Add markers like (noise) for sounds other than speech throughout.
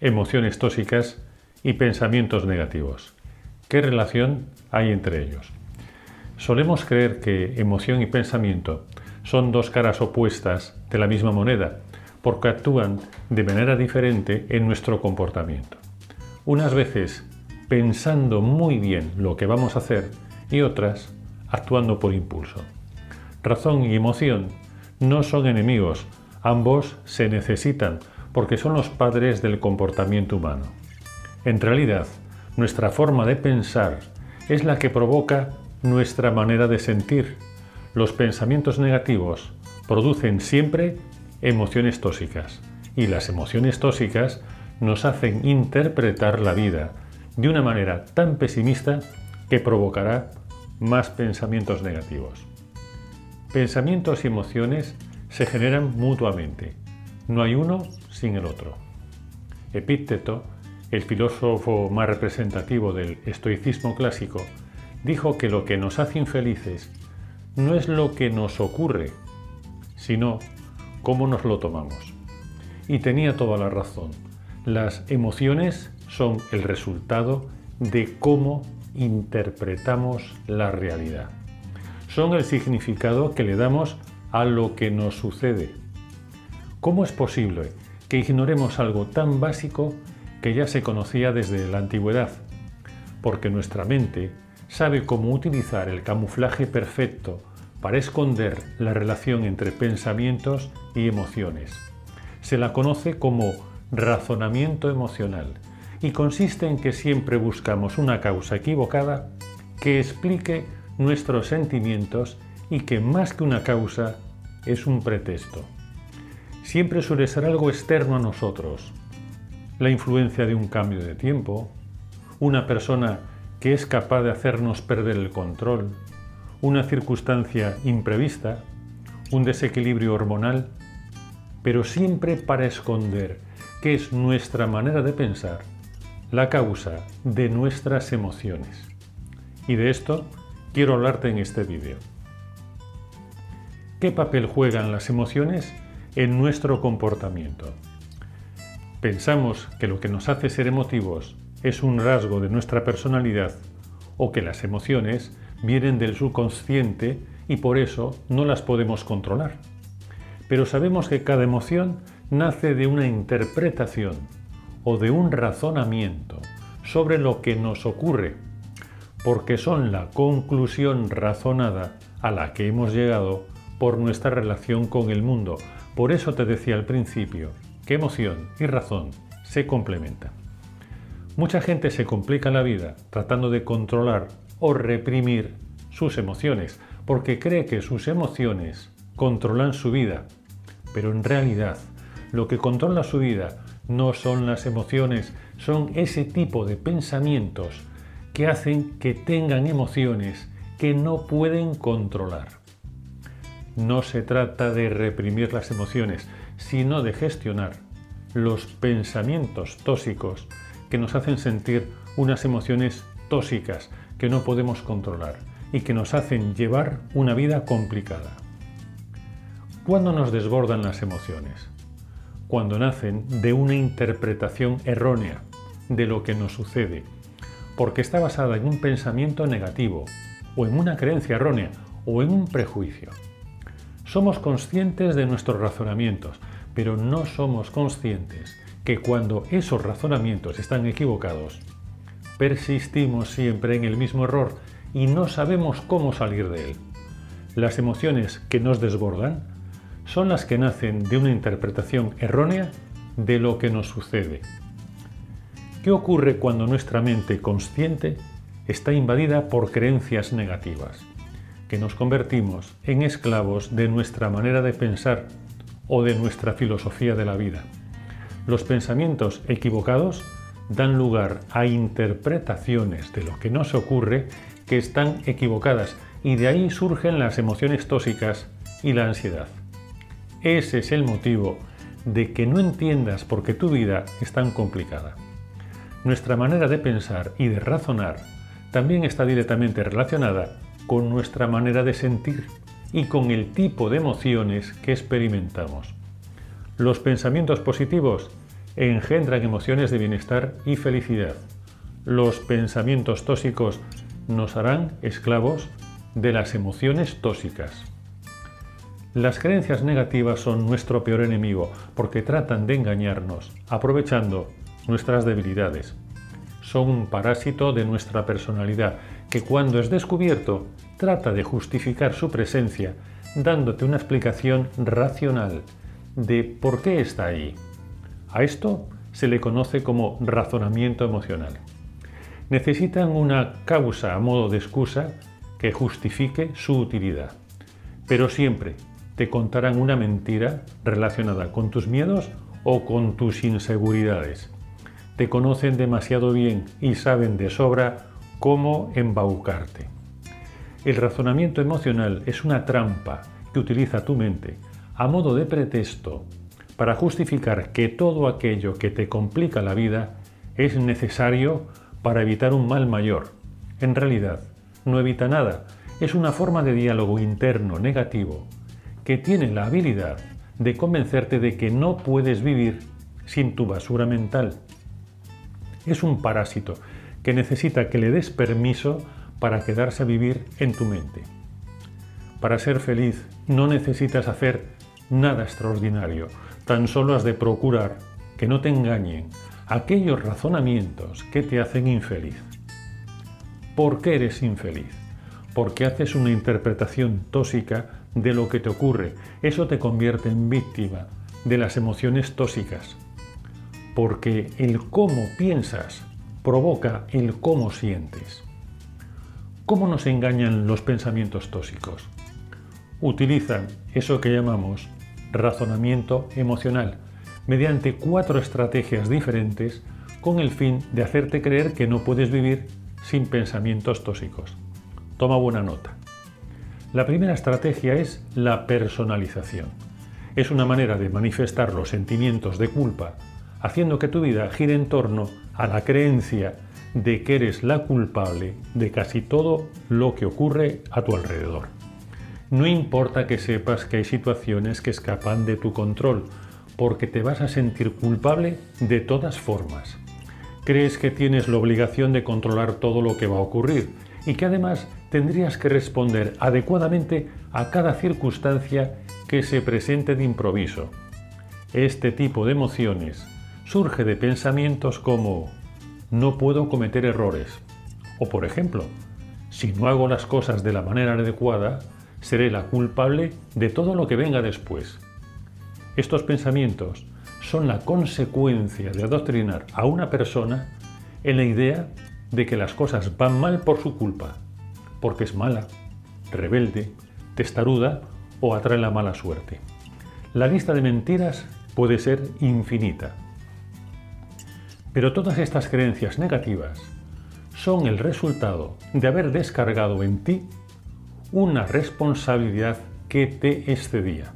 emociones tóxicas y pensamientos negativos. ¿Qué relación hay entre ellos? Solemos creer que emoción y pensamiento son dos caras opuestas de la misma moneda, porque actúan de manera diferente en nuestro comportamiento. Unas veces pensando muy bien lo que vamos a hacer y otras actuando por impulso. Razón y emoción no son enemigos, ambos se necesitan porque son los padres del comportamiento humano. En realidad, nuestra forma de pensar es la que provoca nuestra manera de sentir. Los pensamientos negativos producen siempre emociones tóxicas y las emociones tóxicas nos hacen interpretar la vida de una manera tan pesimista que provocará más pensamientos negativos. Pensamientos y emociones se generan mutuamente. No hay uno sin el otro. Epícteto, el filósofo más representativo del estoicismo clásico, dijo que lo que nos hace infelices no es lo que nos ocurre, sino cómo nos lo tomamos. Y tenía toda la razón. Las emociones son el resultado de cómo interpretamos la realidad. Son el significado que le damos a lo que nos sucede. ¿Cómo es posible que ignoremos algo tan básico que ya se conocía desde la antigüedad, porque nuestra mente sabe cómo utilizar el camuflaje perfecto para esconder la relación entre pensamientos y emociones. Se la conoce como razonamiento emocional y consiste en que siempre buscamos una causa equivocada que explique nuestros sentimientos y que más que una causa es un pretexto siempre suele ser algo externo a nosotros. La influencia de un cambio de tiempo, una persona que es capaz de hacernos perder el control, una circunstancia imprevista, un desequilibrio hormonal, pero siempre para esconder que es nuestra manera de pensar la causa de nuestras emociones. Y de esto quiero hablarte en este vídeo. ¿Qué papel juegan las emociones en nuestro comportamiento. Pensamos que lo que nos hace ser emotivos es un rasgo de nuestra personalidad o que las emociones vienen del subconsciente y por eso no las podemos controlar. Pero sabemos que cada emoción nace de una interpretación o de un razonamiento sobre lo que nos ocurre, porque son la conclusión razonada a la que hemos llegado por nuestra relación con el mundo, por eso te decía al principio que emoción y razón se complementan. Mucha gente se complica la vida tratando de controlar o reprimir sus emociones porque cree que sus emociones controlan su vida. Pero en realidad lo que controla su vida no son las emociones, son ese tipo de pensamientos que hacen que tengan emociones que no pueden controlar. No se trata de reprimir las emociones, sino de gestionar los pensamientos tóxicos que nos hacen sentir unas emociones tóxicas que no podemos controlar y que nos hacen llevar una vida complicada. ¿Cuándo nos desbordan las emociones? Cuando nacen de una interpretación errónea de lo que nos sucede, porque está basada en un pensamiento negativo, o en una creencia errónea, o en un prejuicio. Somos conscientes de nuestros razonamientos, pero no somos conscientes que cuando esos razonamientos están equivocados, persistimos siempre en el mismo error y no sabemos cómo salir de él. Las emociones que nos desbordan son las que nacen de una interpretación errónea de lo que nos sucede. ¿Qué ocurre cuando nuestra mente consciente está invadida por creencias negativas? Que nos convertimos en esclavos de nuestra manera de pensar o de nuestra filosofía de la vida. Los pensamientos equivocados dan lugar a interpretaciones de lo que nos ocurre que están equivocadas y de ahí surgen las emociones tóxicas y la ansiedad. Ese es el motivo de que no entiendas por qué tu vida es tan complicada. Nuestra manera de pensar y de razonar también está directamente relacionada con nuestra manera de sentir y con el tipo de emociones que experimentamos. Los pensamientos positivos engendran emociones de bienestar y felicidad. Los pensamientos tóxicos nos harán esclavos de las emociones tóxicas. Las creencias negativas son nuestro peor enemigo porque tratan de engañarnos, aprovechando nuestras debilidades. Son un parásito de nuestra personalidad que cuando es descubierto trata de justificar su presencia dándote una explicación racional de por qué está ahí. A esto se le conoce como razonamiento emocional. Necesitan una causa a modo de excusa que justifique su utilidad, pero siempre te contarán una mentira relacionada con tus miedos o con tus inseguridades. Te conocen demasiado bien y saben de sobra cómo embaucarte. El razonamiento emocional es una trampa que utiliza tu mente a modo de pretexto para justificar que todo aquello que te complica la vida es necesario para evitar un mal mayor. En realidad, no evita nada, es una forma de diálogo interno negativo que tiene la habilidad de convencerte de que no puedes vivir sin tu basura mental es un parásito que necesita que le des permiso para quedarse a vivir en tu mente. Para ser feliz no necesitas hacer nada extraordinario, tan solo has de procurar que no te engañen aquellos razonamientos que te hacen infeliz. ¿Por qué eres infeliz? Porque haces una interpretación tóxica de lo que te ocurre. Eso te convierte en víctima de las emociones tóxicas porque el cómo piensas provoca el cómo sientes. ¿Cómo nos engañan los pensamientos tóxicos? Utilizan eso que llamamos razonamiento emocional mediante cuatro estrategias diferentes con el fin de hacerte creer que no puedes vivir sin pensamientos tóxicos. Toma buena nota. La primera estrategia es la personalización. Es una manera de manifestar los sentimientos de culpa haciendo que tu vida gire en torno a la creencia de que eres la culpable de casi todo lo que ocurre a tu alrededor. No importa que sepas que hay situaciones que escapan de tu control, porque te vas a sentir culpable de todas formas. Crees que tienes la obligación de controlar todo lo que va a ocurrir y que además tendrías que responder adecuadamente a cada circunstancia que se presente de improviso. Este tipo de emociones surge de pensamientos como no puedo cometer errores o por ejemplo, si no hago las cosas de la manera adecuada, seré la culpable de todo lo que venga después. Estos pensamientos son la consecuencia de adoctrinar a una persona en la idea de que las cosas van mal por su culpa, porque es mala, rebelde, testaruda o atrae la mala suerte. La lista de mentiras puede ser infinita. Pero todas estas creencias negativas son el resultado de haber descargado en ti una responsabilidad que te excedía.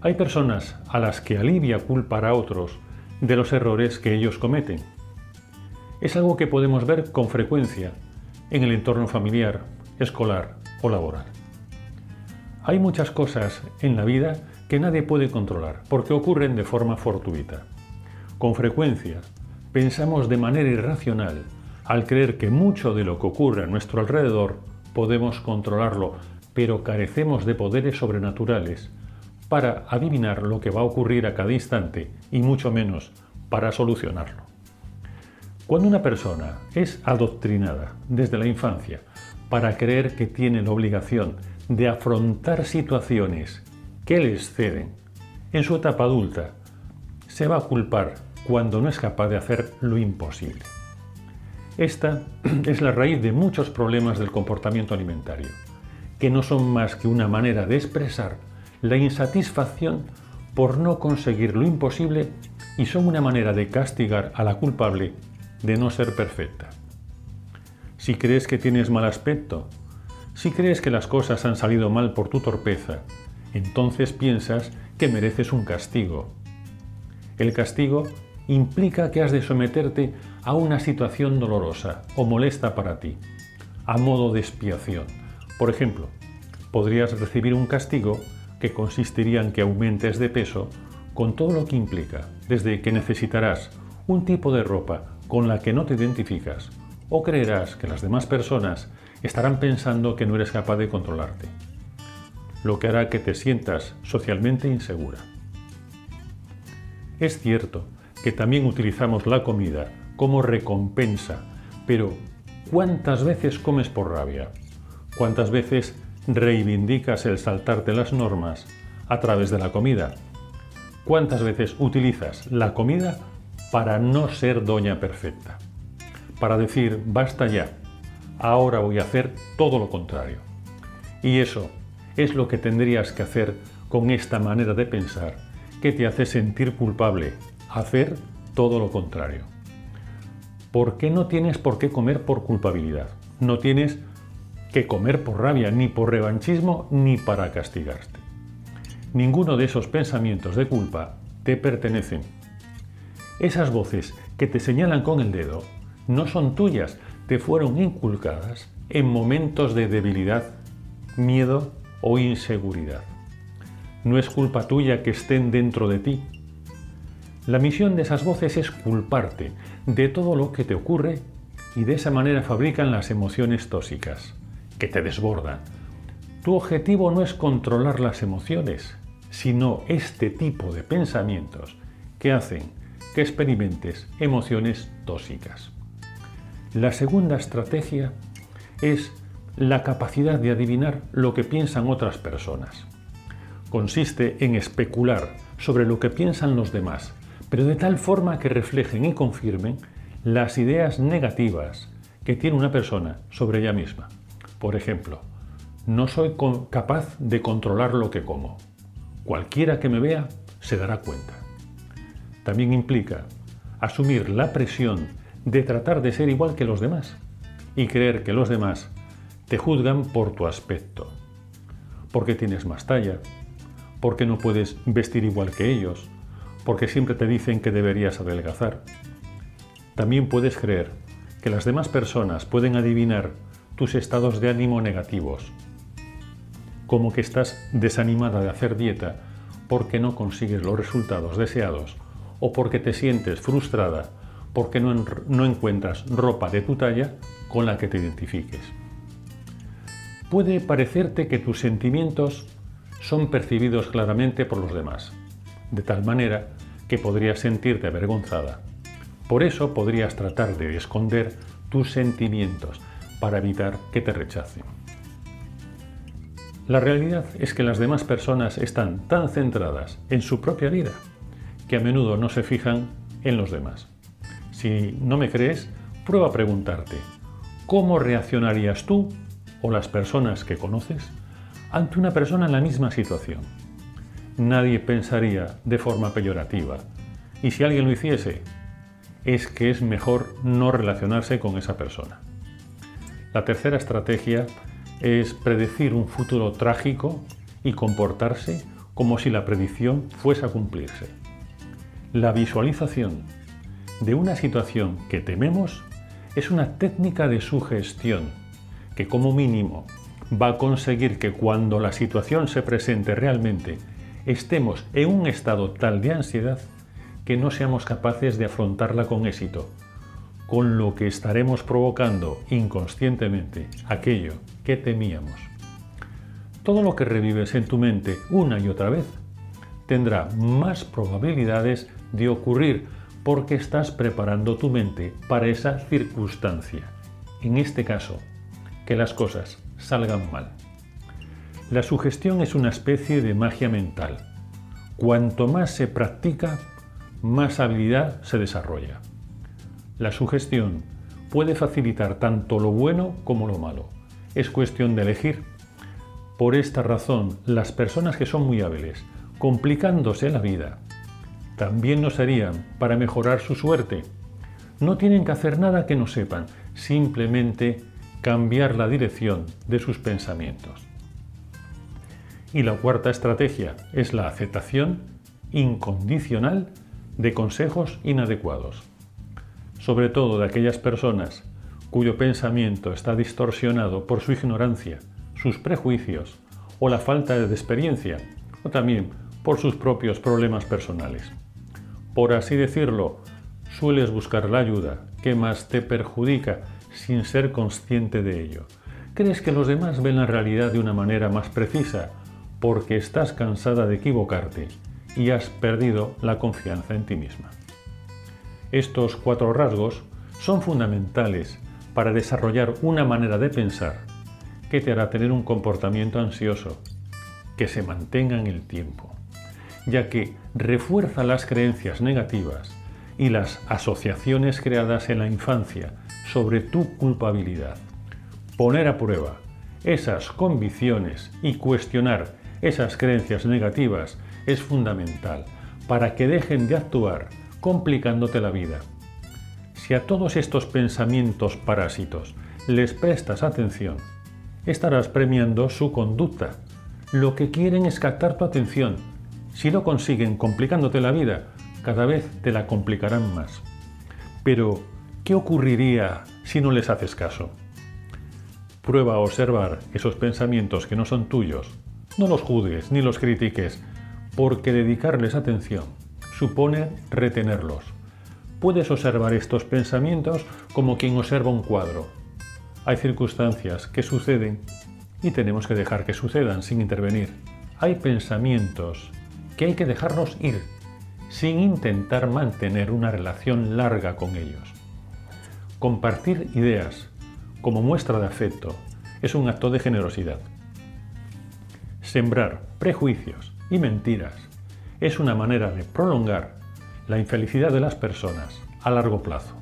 Hay personas a las que alivia culpar a otros de los errores que ellos cometen. Es algo que podemos ver con frecuencia en el entorno familiar, escolar o laboral. Hay muchas cosas en la vida que nadie puede controlar porque ocurren de forma fortuita. Con frecuencia, pensamos de manera irracional al creer que mucho de lo que ocurre a nuestro alrededor podemos controlarlo, pero carecemos de poderes sobrenaturales para adivinar lo que va a ocurrir a cada instante y mucho menos para solucionarlo. Cuando una persona es adoctrinada desde la infancia para creer que tiene la obligación de afrontar situaciones que le exceden, en su etapa adulta se va a culpar cuando no es capaz de hacer lo imposible. Esta (clears throat) es la raíz de muchos problemas del comportamiento alimentario, que no son más que una manera de expresar la insatisfacción por no conseguir lo imposible y son una manera de castigar a la culpable de no ser perfecta. Si crees que tienes mal aspecto, si crees que las cosas han salido mal por tu torpeza, entonces piensas que mereces un castigo. El castigo implica que has de someterte a una situación dolorosa o molesta para ti, a modo de expiación. Por ejemplo, podrías recibir un castigo que consistiría en que aumentes de peso con todo lo que implica, desde que necesitarás un tipo de ropa con la que no te identificas o creerás que las demás personas estarán pensando que no eres capaz de controlarte, lo que hará que te sientas socialmente insegura. Es cierto que también utilizamos la comida como recompensa, pero ¿cuántas veces comes por rabia? ¿Cuántas veces reivindicas el saltarte las normas a través de la comida? ¿Cuántas veces utilizas la comida para no ser doña perfecta? Para decir, basta ya, ahora voy a hacer todo lo contrario. Y eso es lo que tendrías que hacer con esta manera de pensar que te hace sentir culpable, hacer todo lo contrario. ¿Por qué no tienes por qué comer por culpabilidad? No tienes que comer por rabia, ni por revanchismo, ni para castigarte. Ninguno de esos pensamientos de culpa te pertenecen. Esas voces que te señalan con el dedo no son tuyas, te fueron inculcadas en momentos de debilidad, miedo o inseguridad. No es culpa tuya que estén dentro de ti. La misión de esas voces es culparte de todo lo que te ocurre y de esa manera fabrican las emociones tóxicas, que te desbordan. Tu objetivo no es controlar las emociones, sino este tipo de pensamientos que hacen que experimentes emociones tóxicas. La segunda estrategia es la capacidad de adivinar lo que piensan otras personas. Consiste en especular sobre lo que piensan los demás, pero de tal forma que reflejen y confirmen las ideas negativas que tiene una persona sobre ella misma. Por ejemplo, no soy capaz de controlar lo que como. Cualquiera que me vea se dará cuenta. También implica asumir la presión de tratar de ser igual que los demás y creer que los demás te juzgan por tu aspecto, porque tienes más talla, porque no puedes vestir igual que ellos, porque siempre te dicen que deberías adelgazar. También puedes creer que las demás personas pueden adivinar tus estados de ánimo negativos, como que estás desanimada de hacer dieta porque no consigues los resultados deseados o porque te sientes frustrada porque no, no encuentras ropa de tu talla con la que te identifiques. Puede parecerte que tus sentimientos son percibidos claramente por los demás, de tal manera que podrías sentirte avergonzada. Por eso podrías tratar de esconder tus sentimientos para evitar que te rechacen. La realidad es que las demás personas están tan centradas en su propia vida que a menudo no se fijan en los demás. Si no me crees, prueba a preguntarte, ¿cómo reaccionarías tú o las personas que conoces ante una persona en la misma situación? Nadie pensaría de forma peyorativa. Y si alguien lo hiciese, es que es mejor no relacionarse con esa persona. La tercera estrategia es predecir un futuro trágico y comportarse como si la predicción fuese a cumplirse. La visualización de una situación que tememos es una técnica de sugestión que como mínimo va a conseguir que cuando la situación se presente realmente estemos en un estado tal de ansiedad que no seamos capaces de afrontarla con éxito, con lo que estaremos provocando inconscientemente aquello que temíamos. Todo lo que revives en tu mente una y otra vez tendrá más probabilidades de ocurrir porque estás preparando tu mente para esa circunstancia. En este caso, que las cosas salgan mal. La sugestión es una especie de magia mental. Cuanto más se practica, más habilidad se desarrolla. La sugestión puede facilitar tanto lo bueno como lo malo. Es cuestión de elegir. Por esta razón, las personas que son muy hábiles, complicándose la vida, también no serían para mejorar su suerte. No tienen que hacer nada que no sepan, simplemente cambiar la dirección de sus pensamientos. Y la cuarta estrategia es la aceptación incondicional de consejos inadecuados, sobre todo de aquellas personas cuyo pensamiento está distorsionado por su ignorancia, sus prejuicios o la falta de experiencia, o también por sus propios problemas personales. Por así decirlo, sueles buscar la ayuda que más te perjudica sin ser consciente de ello. Crees que los demás ven la realidad de una manera más precisa porque estás cansada de equivocarte y has perdido la confianza en ti misma. Estos cuatro rasgos son fundamentales para desarrollar una manera de pensar que te hará tener un comportamiento ansioso, que se mantenga en el tiempo, ya que refuerza las creencias negativas y las asociaciones creadas en la infancia sobre tu culpabilidad. Poner a prueba esas convicciones y cuestionar esas creencias negativas es fundamental para que dejen de actuar complicándote la vida. Si a todos estos pensamientos parásitos les prestas atención, estarás premiando su conducta. Lo que quieren es captar tu atención. Si lo consiguen complicándote la vida, cada vez te la complicarán más. Pero, ¿qué ocurriría si no les haces caso? Prueba a observar esos pensamientos que no son tuyos. No los juzgues ni los critiques, porque dedicarles atención supone retenerlos. Puedes observar estos pensamientos como quien observa un cuadro. Hay circunstancias que suceden y tenemos que dejar que sucedan sin intervenir. Hay pensamientos que hay que dejarlos ir sin intentar mantener una relación larga con ellos. Compartir ideas como muestra de afecto es un acto de generosidad. Sembrar prejuicios y mentiras es una manera de prolongar la infelicidad de las personas a largo plazo.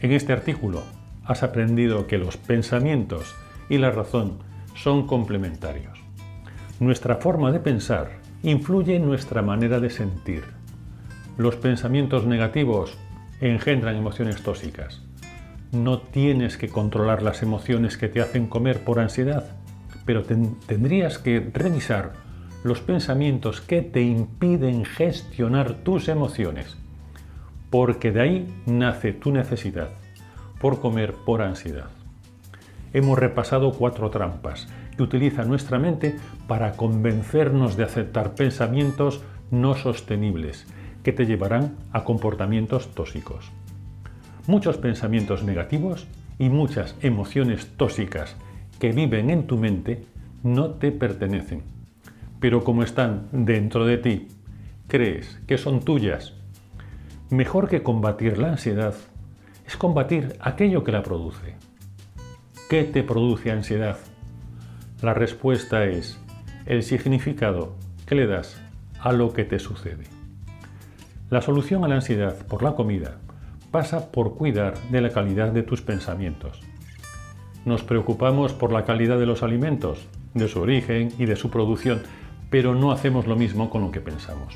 En este artículo has aprendido que los pensamientos y la razón son complementarios. Nuestra forma de pensar influye en nuestra manera de sentir. Los pensamientos negativos engendran emociones tóxicas. No tienes que controlar las emociones que te hacen comer por ansiedad, pero tendrías que revisar los pensamientos que te impiden gestionar tus emociones, porque de ahí nace tu necesidad por comer por ansiedad. Hemos repasado cuatro trampas que utiliza nuestra mente para convencernos de aceptar pensamientos no sostenibles que te llevarán a comportamientos tóxicos. Muchos pensamientos negativos y muchas emociones tóxicas que viven en tu mente no te pertenecen, pero como están dentro de ti, crees que son tuyas. Mejor que combatir la ansiedad es combatir aquello que la produce. ¿Qué te produce ansiedad? La respuesta es el significado que le das a lo que te sucede. La solución a la ansiedad por la comida pasa por cuidar de la calidad de tus pensamientos. Nos preocupamos por la calidad de los alimentos, de su origen y de su producción, pero no hacemos lo mismo con lo que pensamos.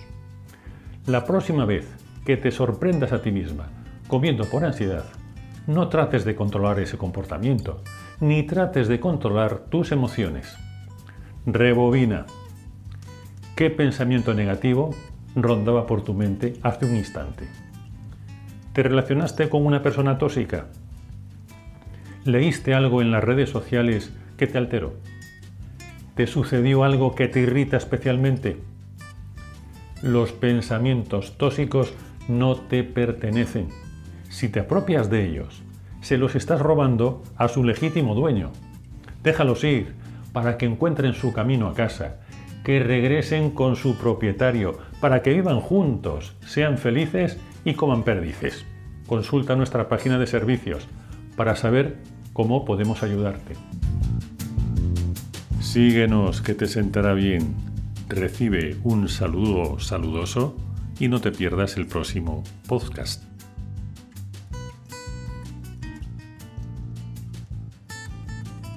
La próxima vez que te sorprendas a ti misma comiendo por ansiedad, no trates de controlar ese comportamiento, ni trates de controlar tus emociones. Rebobina. ¿Qué pensamiento negativo rondaba por tu mente hace un instante? ¿Te relacionaste con una persona tóxica? ¿Leíste algo en las redes sociales que te alteró? ¿Te sucedió algo que te irrita especialmente? Los pensamientos tóxicos no te pertenecen. Si te apropias de ellos, se los estás robando a su legítimo dueño. Déjalos ir para que encuentren su camino a casa, que regresen con su propietario, para que vivan juntos, sean felices y coman perdices. Consulta nuestra página de servicios para saber cómo podemos ayudarte. Síguenos que te sentará bien. Recibe un saludo saludoso y no te pierdas el próximo podcast.